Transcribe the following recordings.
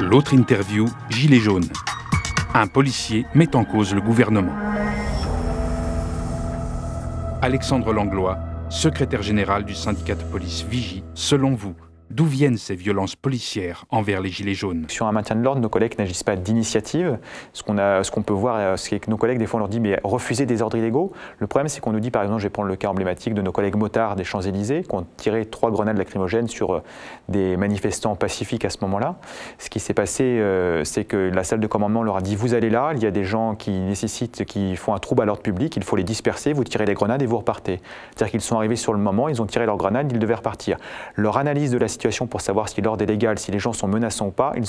L'autre interview, Gilet jaune. Un policier met en cause le gouvernement. Alexandre Langlois, secrétaire général du syndicat de police Vigie, selon vous, D'où viennent ces violences policières envers les Gilets jaunes? Sur un maintien de l'ordre, nos collègues n'agissent pas d'initiative. Ce qu'on qu'on peut voir, euh, c'est que nos collègues, des fois, on leur dit mais refusez des ordres illégaux. Le problème, c'est qu'on nous dit, par exemple, je vais prendre le cas emblématique de nos collègues motards des Champs-Élysées, qui ont tiré trois grenades lacrymogènes sur euh, des manifestants pacifiques à ce moment-là. Ce qui s'est passé, euh, c'est que la salle de commandement leur a dit vous allez là, il y a des gens qui nécessitent, qui font un trouble à l'ordre public, il faut les disperser, vous tirez les grenades et vous repartez. C'est-à-dire qu'ils sont arrivés sur le moment, ils ont tiré leurs grenades, ils devaient repartir. Leur analyse de la pour savoir si l'ordre est légal, si les gens sont menaçants ou pas, ils,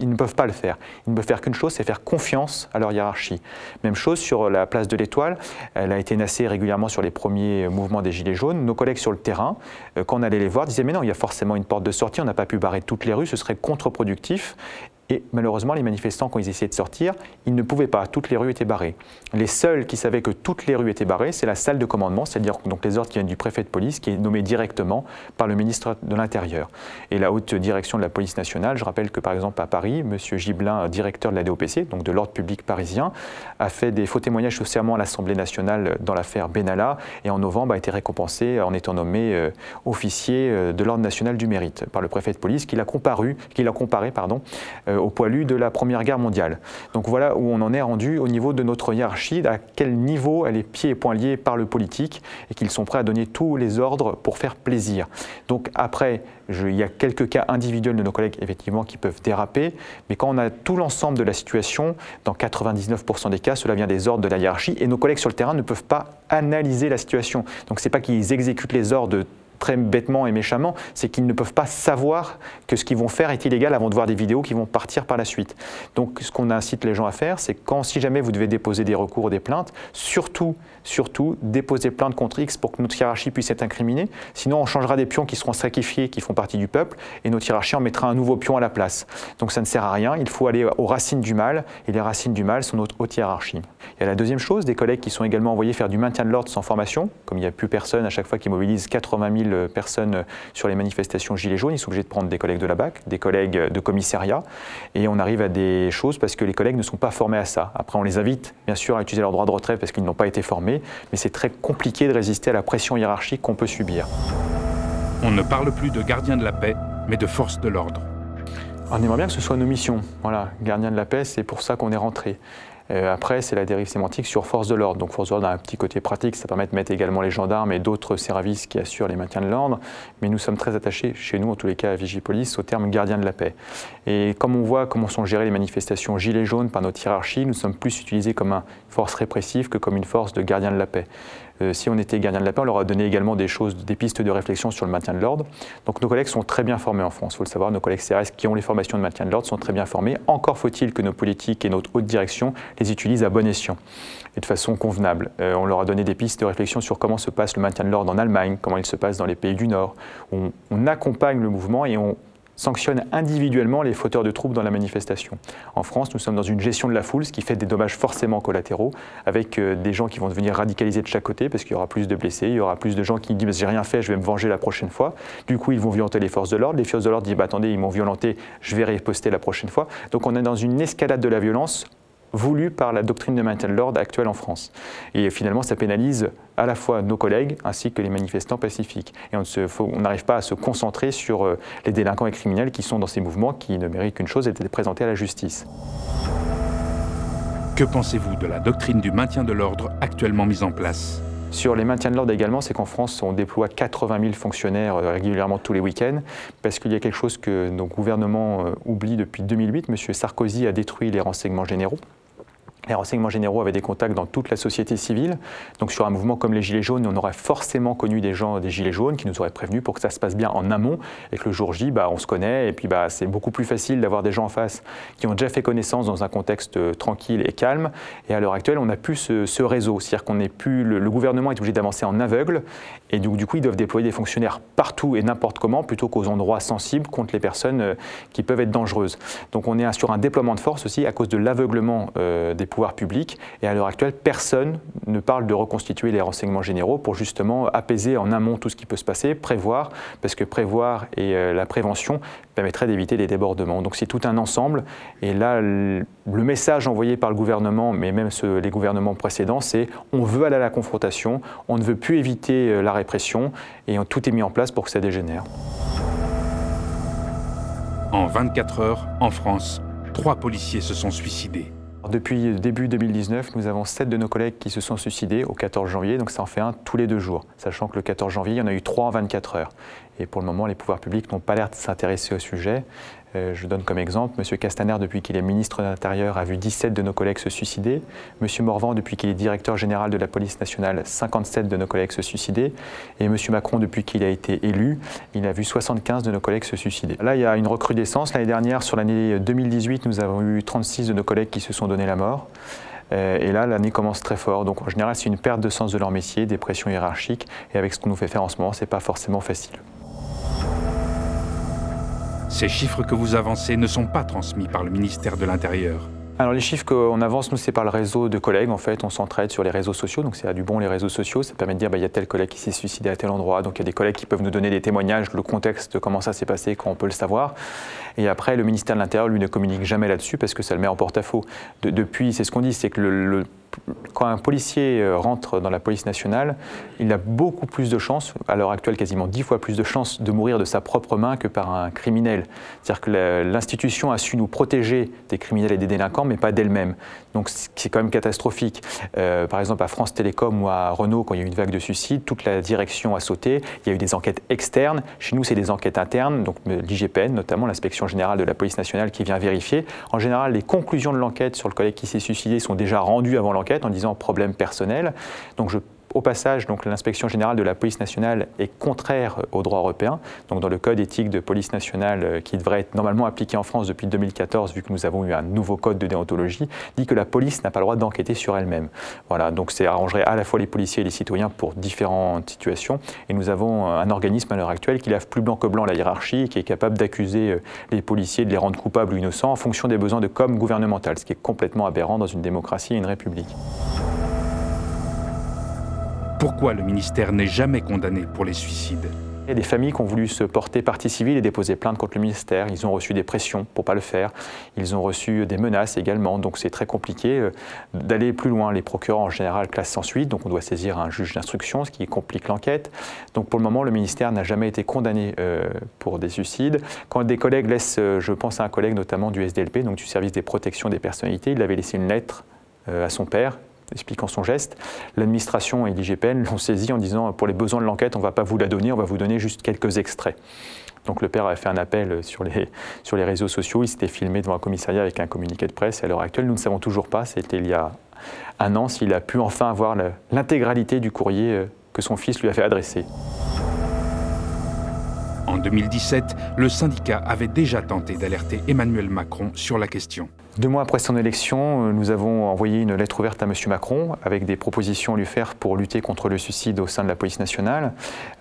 ils ne peuvent pas le faire. Ils ne peuvent faire qu'une chose, c'est faire confiance à leur hiérarchie. Même chose sur la place de l'Étoile, elle a été nassée régulièrement sur les premiers mouvements des Gilets jaunes. Nos collègues sur le terrain, euh, quand on allait les voir, disaient mais non, il y a forcément une porte de sortie, on n'a pas pu barrer toutes les rues, ce serait contre-productif. Et malheureusement, les manifestants, quand ils essayaient de sortir, ils ne pouvaient pas. Toutes les rues étaient barrées. Les seuls qui savaient que toutes les rues étaient barrées, c'est la salle de commandement, c'est-à-dire donc les ordres qui viennent du préfet de police, qui est nommé directement par le ministre de l'Intérieur. Et la haute direction de la police nationale, je rappelle que par exemple à Paris, M. Gibelin, directeur de la DOPC, donc de l'ordre public parisien, a fait des faux témoignages au serment à l'Assemblée nationale dans l'affaire Benalla, et en novembre a été récompensé en étant nommé euh, officier euh, de l'ordre national du mérite par le préfet de police, qui l'a comparé, comparé pardon, euh, au poilu de la Première Guerre mondiale. Donc voilà où on en est rendu au niveau de notre hiérarchie, à quel niveau elle est pieds et poings liés par le politique et qu'ils sont prêts à donner tous les ordres pour faire plaisir. Donc après, il y a quelques cas individuels de nos collègues effectivement qui peuvent déraper, mais quand on a tout l'ensemble de la situation, dans 99% des cas, cela vient des ordres de la hiérarchie et nos collègues sur le terrain ne peuvent pas analyser la situation. Donc c'est pas qu'ils exécutent les ordres très bêtement et méchamment, c'est qu'ils ne peuvent pas savoir que ce qu'ils vont faire est illégal avant de voir des vidéos qui vont partir par la suite. Donc ce qu'on incite les gens à faire, c'est quand si jamais vous devez déposer des recours ou des plaintes, surtout, surtout déposer plainte contre X pour que notre hiérarchie puisse être incriminée. Sinon, on changera des pions qui seront sacrifiés, qui font partie du peuple, et notre hiérarchie en mettra un nouveau pion à la place. Donc ça ne sert à rien. Il faut aller aux racines du mal, et les racines du mal sont notre haute hiérarchie. Il y a la deuxième chose, des collègues qui sont également envoyés faire du maintien de l'ordre sans formation, comme il n'y a plus personne à chaque fois qui mobilise 80 000 personnes sur les manifestations Gilets jaunes. Ils sont obligés de prendre des collègues de la BAC, des collègues de commissariat. Et on arrive à des choses parce que les collègues ne sont pas formés à ça. Après, on les invite, bien sûr, à utiliser leur droit de retrait parce qu'ils n'ont pas été formés. Mais c'est très compliqué de résister à la pression hiérarchique qu'on peut subir. On ne parle plus de gardiens de la paix, mais de force de l'ordre. On aimerait bien que ce soit nos missions. Voilà, gardien de la paix, c'est pour ça qu'on est rentré. Euh, après, c'est la dérive sémantique sur force de l'ordre. Donc, force de l'ordre a un petit côté pratique, ça permet de mettre également les gendarmes et d'autres services qui assurent les maintiens de l'ordre. Mais nous sommes très attachés, chez nous, en tous les cas à Vigipolice, au terme gardien de la paix. Et comme on voit comment sont gérées les manifestations gilets jaunes par notre hiérarchie, nous sommes plus utilisés comme une force répressive que comme une force de gardien de la paix. Euh, si on était gardien de la paix, on leur a donné également des choses, des pistes de réflexion sur le maintien de l'ordre. Donc nos collègues sont très bien formés en France, il faut le savoir. Nos collègues CRS qui ont les formations de maintien de l'ordre sont très bien formés. Encore faut-il que nos politiques et notre haute direction les utilisent à bon escient et de façon convenable. Euh, on leur a donné des pistes de réflexion sur comment se passe le maintien de l'ordre en Allemagne, comment il se passe dans les pays du Nord. on accompagne le mouvement et on sanctionne individuellement les fauteurs de troubles dans la manifestation. En France, nous sommes dans une gestion de la foule, ce qui fait des dommages forcément collatéraux, avec euh, des gens qui vont devenir radicalisés de chaque côté, parce qu'il y aura plus de blessés, il y aura plus de gens qui disent j'ai rien fait, je vais me venger la prochaine fois. Du coup, ils vont violenter les forces de l'ordre. Les forces de l'ordre disent bah, attendez, ils m'ont violenté, je vais riposter la prochaine fois. Donc on est dans une escalade de la violence voulu par la doctrine de maintien de l'ordre actuelle en France. Et finalement, ça pénalise à la fois nos collègues ainsi que les manifestants pacifiques. Et on n'arrive pas à se concentrer sur euh, les délinquants et criminels qui sont dans ces mouvements qui ne méritent qu'une chose, d'être présentés à la justice. Que pensez-vous de la doctrine du maintien de l'ordre actuellement mise en place? Sur les maintiens de l'ordre également, c'est qu'en France, on déploie 80 000 fonctionnaires euh, régulièrement tous les week-ends, parce qu'il y a quelque chose que nos gouvernements euh, oublient depuis 2008. M. Sarkozy a détruit les renseignements généraux. Les renseignements généraux avaient des contacts dans toute la société civile. Donc sur un mouvement comme les Gilets jaunes, on aurait forcément connu des gens des Gilets jaunes qui nous auraient prévenus pour que ça se passe bien en amont et que le jour J, bah, on se connaît. Et puis bah, c'est beaucoup plus facile d'avoir des gens en face qui ont déjà fait connaissance dans un contexte euh, tranquille et calme. Et à l'heure actuelle, on n'a plus ce, réseau. C'est-à-dire qu'on n'est plus. Le, gouvernement est obligé d'avancer en aveugle. Et du, du, coup, ils doivent déployer des fonctionnaires partout et n'importe comment plutôt qu'aux endroits sensibles contre les personnes euh, qui peuvent être dangereuses. Donc on est sur un déploiement de force aussi à cause de l'aveuglement euh, des Et à l'heure actuelle, personne ne parle de reconstituer les renseignements généraux pour justement apaiser en amont tout ce qui peut se passer, prévoir, parce que prévoir et euh, la prévention permettrait d'éviter les débordements. Donc c'est tout un ensemble. Et là, le message envoyé par le gouvernement, mais même les gouvernements précédents, c'est on veut aller à la confrontation, on ne veut plus éviter euh, la répression, et tout est mis en place pour que ça dégénère. En 24 heures, en France, trois policiers se sont suicidés. Depuis début 2019, nous avons sept de nos collègues qui se sont suicidés au 14 janvier, donc ça en fait un tous les deux jours, sachant que le 14 janvier, il y en a eu trois en 24 heures. Et pour le moment, les pouvoirs publics n'ont pas l'air de s'intéresser au sujet. Euh, je donne comme exemple, M. Castaner, depuis qu'il est ministre de l'Intérieur, a vu 17 de nos collègues se suicider. M. Morvan, depuis qu'il est directeur général de la police nationale, 57 de nos collègues se suicider. Et M. Macron, depuis qu'il a été élu, il a vu 75 de nos collègues se suicider. Là, il y a une recrudescence. L'année dernière, sur l'année 2018, nous avons eu 36 de nos collègues qui se sont donné la mort. Euh, et là, l'année commence très fort. Donc en général, c'est une perte de sens de leur métier, des pressions hiérarchiques. Et avec ce qu'on nous fait faire en ce moment, ce n'est pas forcément facile. Ces chiffres que vous avancez ne sont pas transmis par le ministère de l'Intérieur. Alors les chiffres qu'on avance, nous, c'est par le réseau de collègues. En fait, on s'entraide sur les réseaux sociaux. Donc c'est à du bon les réseaux sociaux. Ça permet de dire, bah, il y a tel collègue qui s'est suicidé à tel endroit. Donc il y a des collègues qui peuvent nous donner des témoignages, le contexte comment ça s'est passé, quand on peut le savoir. Et après, le ministère de l'Intérieur, lui, ne communique jamais là-dessus parce que ça le met en porte-à-faux. depuis, c'est ce qu'on dit, c'est que le quand un policier euh, rentre dans la police nationale, il a beaucoup plus de chances, à l'heure actuelle quasiment dix fois plus de chances de mourir de sa propre main que par un criminel. C'est-à-dire que l'institution a su nous protéger des criminels et des délinquants, mais pas d'elle-même. Donc c'est quand même catastrophique. Euh, par exemple, à France Télécom ou à Renault, quand il y a eu une vague de suicides, toute la direction a sauté. Il y a eu des enquêtes externes. Chez nous, c'est des enquêtes internes, donc l'IGPN, notamment l'inspection générale de la police nationale, qui vient vérifier. En général, les conclusions de l'enquête sur le collègue qui s'est suicidé sont déjà rendues avant l'enquête en disant problème personnel. Donc je au passage, donc, l'inspection générale de la police nationale est contraire au droit européen. Donc, dans le code éthique de police nationale, euh, qui devrait être normalement appliqué en France depuis 2014, vu que nous avons eu un nouveau code de déontologie, dit que la police n'a pas le droit d'enquêter sur elle-même. Voilà, donc c'est arrangerait à la fois les policiers et les citoyens pour différentes situations. Et nous avons un organisme à l'heure actuelle qui lave plus blanc que blanc la hiérarchie, qui est capable d'accuser euh, les policiers, de les rendre coupables ou innocents en fonction des besoins de com gouvernemental, ce qui est complètement aberrant dans une démocratie et une république. Pourquoi le ministère n'est jamais condamné pour les suicides il y a des familles qui ont voulu se porter partie civile et déposer plainte contre le ministère. Ils ont reçu des pressions pour pas le faire. Ils ont reçu des menaces également. Donc c'est très compliqué euh, d'aller plus loin. Les procureurs en général classent sans suite. Donc on doit saisir un juge d'instruction, ce qui complique l'enquête. Donc pour le moment, le ministère n'a jamais été condamné euh, pour des suicides. Quand des collègues laissent, euh, je pense à un collègue notamment du SDLP, donc du service des protections des personnalités, il avait laissé une lettre à son père expliquant son geste. L'administration et l'IGPN l'ont saisi en disant pour les besoins de l'enquête, on ne va pas vous la donner, on va vous donner juste quelques extraits. Donc le père a fait un appel sur les, sur les réseaux sociaux, il s'était filmé devant un commissariat avec un communiqué de presse. Et à l'heure actuelle, nous ne savons toujours pas, c'était il y a un an, s'il a pu enfin avoir l'intégralité du courrier euh, que son fils lui avait adressé. En 2017, le syndicat avait déjà tenté d'alerter Emmanuel Macron sur la question. Deux mois après son élection, euh, nous avons envoyé une lettre ouverte à M. Macron avec des propositions à lui faire pour lutter contre le suicide au sein de la police nationale.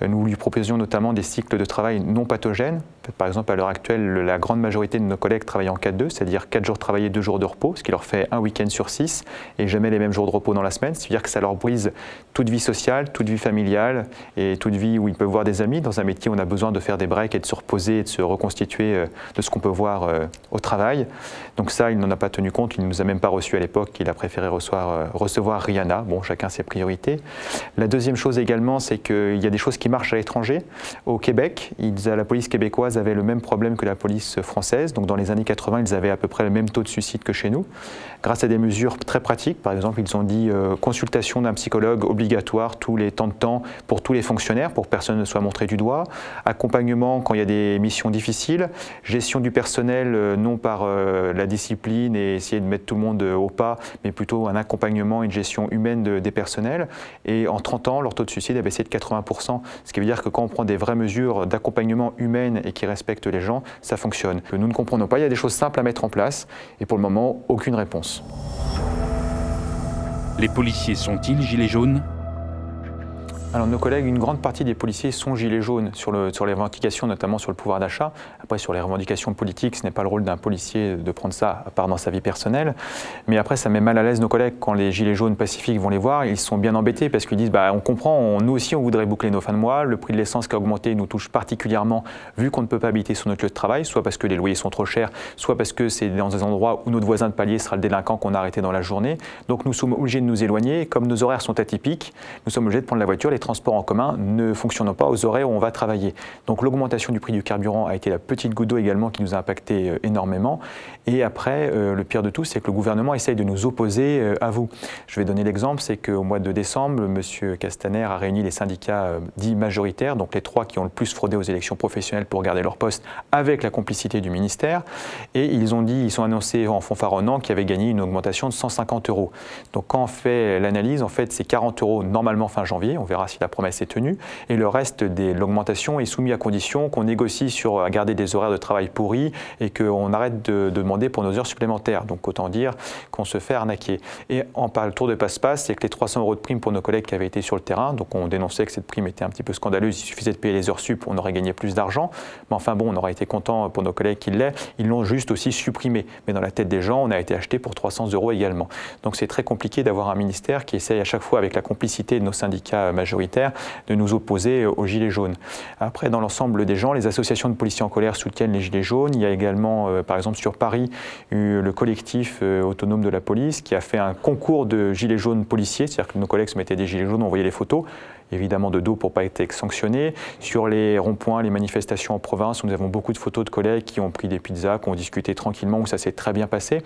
Euh, nous lui proposions notamment des cycles de travail non pathogènes. Par exemple, à l'heure actuelle, la grande majorité de nos collègues travaillent en 4-2, c'est-à-dire 4 jours travaillés, 2 jours de repos, ce qui leur fait un week-end sur 6 et jamais les mêmes jours de repos dans la semaine. C'est-à-dire que ça leur brise toute vie sociale, toute vie familiale et toute vie où ils peuvent voir des amis. Dans un métier on a besoin de faire des breaks et de se reposer et de se reconstituer euh, de ce qu'on peut voir au travail. Donc ça, n'en a pas tenu compte, il ne nous a même pas reçus à l'époque, il a préféré recevoir, euh, recevoir Rihanna. Bon, chacun ses priorités. La deuxième chose également, c'est qu'il y a des choses qui marchent à l'étranger. Au Québec, la police québécoise avait le même problème que la police française. Donc dans les années 80, ils avaient à peu près le même taux de suicide que chez nous. Grâce à des mesures très pratiques, par exemple, ils ont dit euh, consultation d'un psychologue obligatoire tous les temps de temps pour tous les fonctionnaires, pour que personne ne soit montré du doigt, accompagnement quand il y a des missions difficiles, gestion du personnel euh, non par la discipline et essayer de mettre tout le monde euh, au pas, mais plutôt un accompagnement, une gestion humaine des personnels. Et en 30 ans, leur taux de suicide a baissé de 80%, ce qui veut dire que quand on prend des vraies mesures d'accompagnement humain et qui respectent les gens, ça fonctionne. Que nous ne comprenons pas, il y a des choses simples à mettre en place, et pour le moment, aucune réponse. Les policiers sont-ils gilets jaunes? Alors nos collègues, une grande partie des policiers sont gilets jaunes sur, le, sur les revendications, notamment sur le pouvoir d'achat. Après, sur les revendications politiques, ce n'est pas le rôle d'un policier de prendre ça, à part dans sa vie personnelle. Mais après, ça met mal à l'aise nos collègues quand les gilets jaunes pacifiques vont les voir. Ils sont bien embêtés parce qu'ils disent, bah, on comprend, nous aussi, on voudrait boucler nos fins de mois. Le prix de l'essence qui a augmenté nous touche particulièrement, vu qu'on ne peut pas habiter sur notre lieu de travail, soit parce que les loyers sont trop chers, soit parce que c'est dans des endroits où notre voisin de palier sera le délinquant qu'on a arrêté dans la journée. Donc nous sommes obligés de nous éloigner. Comme nos horaires sont atypiques, nous sommes obligés de prendre la voiture. Les transports en commun ne fonctionnent pas aux horaires où on va travailler. Donc l'augmentation du prix du carburant a été la petite goutte d'eau également qui nous a impacté euh, énormément. Et après, euh, le pire de tout, c'est que le gouvernement essaye de nous opposer euh, à vous. Je vais donner l'exemple, c'est qu'au mois de décembre, M. Castaner a réuni les syndicats dits majoritaires, donc les trois qui ont le plus fraudé aux élections professionnelles pour garder leur poste, avec la complicité du ministère. Et ils ont dit, ils sont annoncés en fanfaronnant qu'ils avaient gagné une augmentation de 150 euros. Donc quand on fait l'analyse, en fait, c'est 40 euros normalement fin janvier. On verra si la promesse est tenue. Et le reste de l'augmentation est soumis à condition qu'on négocie sur garder des horaires de travail pourris et qu'on arrête de, demander pour nos heures supplémentaires. Donc autant dire qu'on se fait arnaquer. Et en parle tour de passe-passe, c'est que les 300 euros de prime pour nos collègues qui avaient été sur le terrain, donc on dénonçait que cette prime était un petit peu scandaleuse, il suffisait de payer les heures sup, on aurait gagné plus d'argent. Mais enfin bon, on aurait été content pour nos collègues qui l'aient. Ils l'ont juste aussi supprimé. Mais dans la tête des gens, on a été acheté pour 300 euros également. Donc c'est très compliqué d'avoir un ministère qui essaye à chaque fois, avec la complicité de nos syndicats majoritaires, de nous opposer aux Gilets jaunes. Après, dans l'ensemble des gens, les associations de policiers en colère soutiennent les Gilets jaunes. Il y a également, euh, par exemple, sur Paris, eu le collectif euh, autonome de la police qui a fait un concours de Gilets jaunes policiers, c'est-à-dire que nos collègues se mettaient des Gilets jaunes, on les photos évidemment de dos pour pas être sanctionnés. Sur les ronds-points, les manifestations en province, nous avons beaucoup de photos de collègues qui ont pris des pizzas, qui ont discuté tranquillement, où ça s'est très bien passé.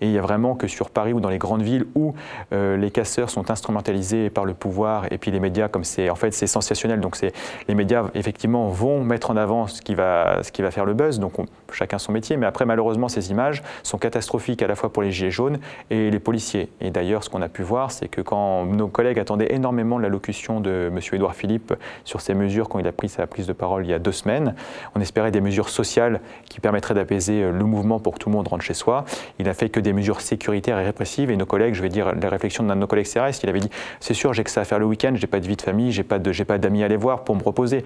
Et il y a vraiment que sur Paris ou dans les grandes villes où euh, les casseurs sont instrumentalisés par le pouvoir et puis les médias, comme c'est en fait c'est sensationnel. Donc c'est les médias effectivement vont mettre en avant ce qui va ce qui va faire le buzz. Donc chacun son métier. Mais après malheureusement ces images sont catastrophiques à la fois pour les gilets jaunes et les policiers. Et d'ailleurs ce qu'on a pu voir, c'est que quand nos collègues attendaient énormément l'allocution de M. Édouard Philippe sur ces mesures quand il a pris sa prise de parole il y a deux semaines. On espérait des mesures sociales qui permettraient d'apaiser le mouvement pour que tout le monde rentre chez soi. Il n'a fait que mesures sécuritaires et répressives. Et nos collègues, je vais dire les réflexions d'un de nos collègues CRS, il avait dit c'est sûr, j'ai que ça à faire le week-end, j'ai pas de vie de famille, j'ai pas pas d'amis à aller voir pour me reposer.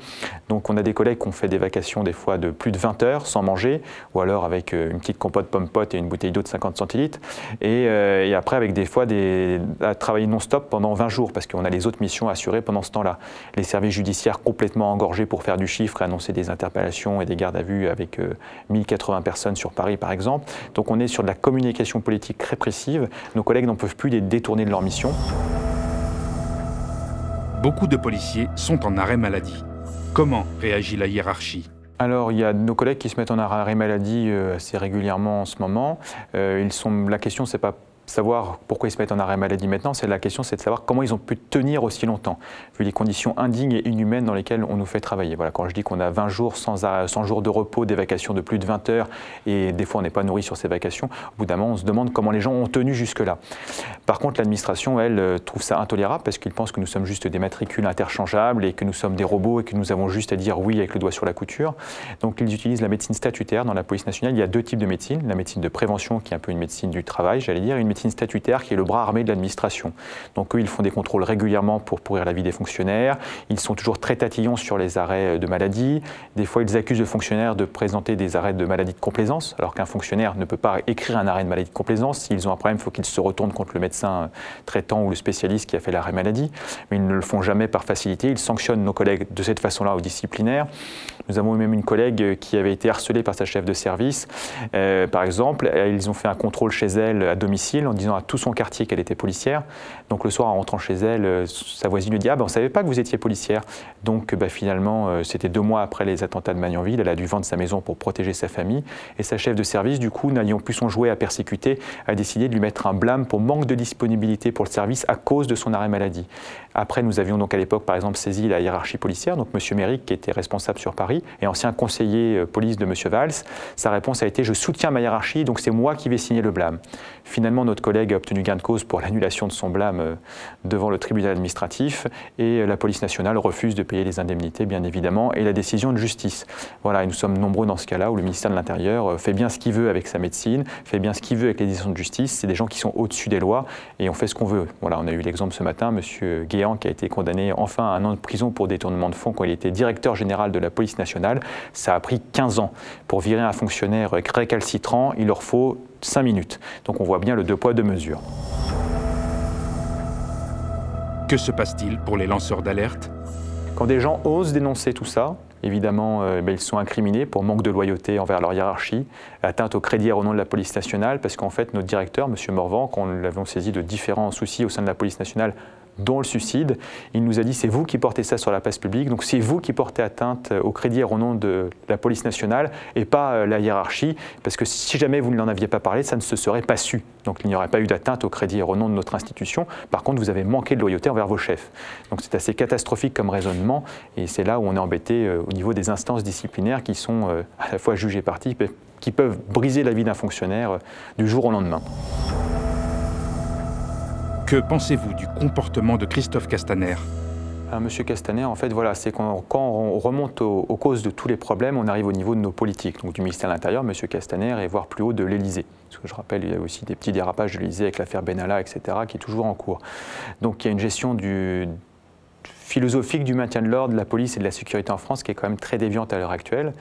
Donc on a des collègues qui ont fait des vacations des fois de plus de 20 heures sans manger, ou alors avec euh, une petite compote pomme pote et une bouteille d'eau de 50 centilitres. Et, euh, et, après avec des fois des, à travailler non-stop pendant 20 jours parce qu'on a les autres missions assurées pendant ce temps-là. Les services judiciaires complètement engorgés pour faire du chiffre et annoncer des interpellations et des gardes à vue avec 1080 euh, personnes sur Paris, par exemple. Donc on est sur de la communication politique répressive. Nos collègues n'en peuvent plus les détourner de leur mission. Beaucoup de policiers sont en arrêt maladie. Comment réagit la hiérarchie? Alors, il y a nos collègues qui se mettent en arrêt maladie euh, assez régulièrement en ce moment. Euh, ils sont, la question, c'est pas savoir pourquoi ils se mettent en arrêt maladie maintenant, c'est la question, c'est de savoir comment ils ont pu tenir aussi longtemps, vu les conditions indignes et inhumaines dans lesquelles on nous fait travailler. Voilà, quand je dis qu'on a 20 jours sans, 100 jours de repos, des vacations de plus de 20 heures, et des fois on n'est pas nourri sur ces vacations, au bout d'un moment on se demande comment les gens ont tenu jusque-là. Par contre, l'administration, elle, euh, trouve ça intolérable parce qu'ils pensent que nous sommes juste des matricules interchangeables et que nous sommes des robots et que nous avons juste à dire oui avec le doigt sur la couture. Donc ils utilisent la médecine statutaire dans la police nationale. Il y a deux types de médecine, la médecine de prévention qui est un peu une médecine du travail, j'allais dire, une médecine statutaire qui est le bras armé de l'administration. Donc eux, ils font des contrôles régulièrement pour pourrir la vie des fonctionnaires. Ils sont toujours très tatillons sur les arrêts de maladie. Des fois, ils accusent le fonctionnaire de présenter des arrêts de maladie de complaisance, alors qu'un fonctionnaire ne peut pas écrire un arrêt de maladie de complaisance. S'ils ont un problème, il faut qu'ils se retournent contre le médecin traitant ou le spécialiste qui a fait l'arrêt maladie. Mais ils ne le font jamais par facilité. Ils sanctionnent nos collègues de cette façon-là au disciplinaire. Nous avons même une collègue qui avait été harcelée par sa chef de service. Euh, par exemple, ils ont fait un contrôle chez elle à domicile en disant à tout son quartier qu'elle était policière. Donc le soir, en rentrant chez elle, euh, sa voisine lui dit Ah ben on ne savait pas que vous étiez policière. Donc bah, finalement, euh, c'était deux mois après les attentats de Magnanville. Elle a dû vendre sa maison pour protéger sa famille. Et sa chef de service, du coup, n'ayant plus son jouet à persécuter, a décidé de lui mettre un blâme pour manque de disponibilité pour le service à cause de son arrêt maladie. Après, nous avions donc à l'époque, par exemple, saisi la hiérarchie policière, donc M. Méric, qui était responsable sur Paris, et ancien conseiller police de M. Valls. Sa réponse a été Je soutiens ma hiérarchie, donc c'est moi qui vais signer le blâme. Finalement, notre collègue a obtenu gain de cause pour l'annulation de son blâme euh, devant le tribunal administratif et la police nationale refuse de payer les indemnités, bien évidemment, et la décision de justice. Voilà, et nous sommes nombreux dans ce cas-là où le ministère de l'Intérieur euh, fait bien ce qu'il veut avec sa médecine, fait bien ce qu'il veut avec les décisions de justice. C'est des gens qui sont au-dessus des lois et on fait ce qu'on veut. Voilà, on a eu l'exemple ce matin, M. Guéant qui a été condamné enfin à un an de prison pour détournement de fonds quand il était directeur général de la police nationale. Ça a pris 15 ans. Pour virer un fonctionnaire récalcitrant, il leur faut 5 minutes. Donc on voit bien le deux poids, deux mesures. Que se passe-t-il pour les lanceurs d'alerte? Quand des gens osent dénoncer tout ça, évidemment, euh, ben, ils sont incriminés pour manque de loyauté envers leur hiérarchie, atteinte au crédit au nom de la police nationale, parce qu'en fait, notre directeur, M. Morvan, quand nous l'avons saisi de différents soucis au sein de la police nationale, dont le suicide. Il nous a dit c'est vous qui portez ça sur la place publique, donc c'est vous qui portez atteinte au crédit au nom de la police nationale et pas euh, la hiérarchie, parce que si jamais vous ne l'en aviez pas parlé, ça ne se serait pas su. Donc il n'y aurait pas eu d'atteinte au crédit au nom de notre institution. Par contre, vous avez manqué de loyauté envers vos chefs. Donc c'est assez catastrophique comme raisonnement, et c'est là où on est embêté euh, au niveau des instances disciplinaires qui sont euh, à la fois juges et parties, qui peuvent briser la vie d'un fonctionnaire du jour au lendemain. Que pensez-vous du comportement de Christophe Castaner? Monsieur Castaner, en fait, voilà, c'est quand, on remonte aux, causes de tous les problèmes, on arrive au niveau de nos politiques, donc du ministère de l'Intérieur, Monsieur Castaner, et voire plus haut de l'Élysée. Parce que je rappelle, il y a aussi des petits dérapages de l'Élysée avec l'affaire Benalla, etc., qui est toujours en cours. Donc il y a une gestion philosophique du maintien de l'ordre, de la police et de la sécurité en France qui est quand même très déviante à l'heure actuelle.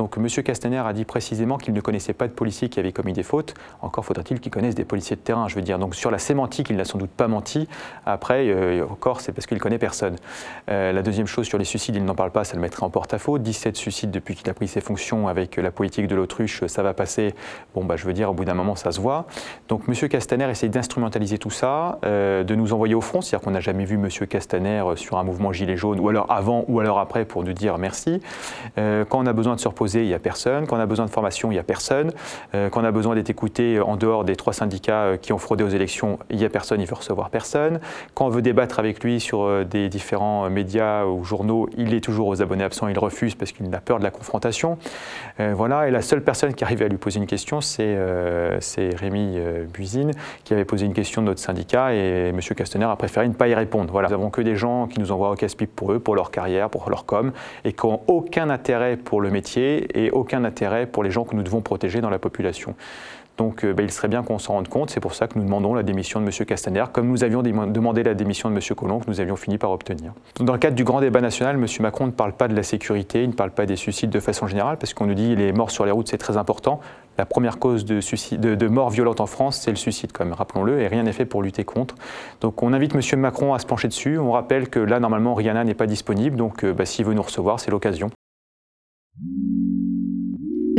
Donc M. Castaner a dit précisément qu'il ne connaissait pas de policiers qui avaient commis des fautes. Encore faudrait-il qu'il connaisse des policiers de terrain, je veux dire. Donc sur la sémantique, il n'a sans doute pas menti. Après, euh, encore, c'est parce qu'il ne connaît personne. Euh, la deuxième chose, sur les suicides, il n'en parle pas, ça le mettrait en porte-à-faux. 17 suicides depuis qu'il a pris ses fonctions avec la politique de l'autruche, ça va passer. Bon, bah, je veux dire, au bout d'un moment, ça se voit. Donc M. Castaner essaye d'instrumentaliser tout ça, euh, de nous envoyer au front, c'est-à-dire qu'on n'a jamais vu M. Castaner sur un mouvement gilet jaune, ou alors avant, ou alors après, pour nous dire merci. quand on a besoin de se reposer, il n'y a personne. Quand on a besoin de formation, il n'y a personne. Euh, quand on a besoin d'être écouté en dehors des trois syndicats euh, qui ont fraudé aux élections, il n'y a personne, il veut recevoir personne. Quand on veut débattre avec lui sur euh, des différents médias ou journaux, il est toujours aux abonnés absents, il refuse parce qu'il a peur de la confrontation. voilà, et la seule personne qui arrivait à lui poser une question, c'est Rémi Buisine, qui avait posé une question de notre syndicat et M. Castaner a préféré ne pas y répondre. Voilà, nous n'avons que des gens qui nous envoient au casse-pipe pour eux, pour leur carrière, pour leur com, et qui n'ont aucun intérêt pour le métier et aucun intérêt pour les gens que nous devons protéger dans la population. Donc euh, ben, il serait bien qu'on s'en rende compte. C'est pour ça que nous demandons la démission de M. Castaner, comme nous avions demandé la démission de M. Collomb, que nous avions fini par obtenir. Dans le cadre du grand débat national, M. Macron ne parle pas de la sécurité, il ne parle pas des suicides de façon générale, parce qu'on nous dit les morts sur les routes, c'est très important. La première cause de, suicide, de, mort violente en France, c'est le suicide, quand même, rappelons-le, et rien n'est fait pour lutter contre. Donc on invite M. Macron à se pencher dessus. On rappelle que là, normalement, Rihanna n'est pas disponible, donc euh, bah, s'il veut nous recevoir, c'est l'occasion.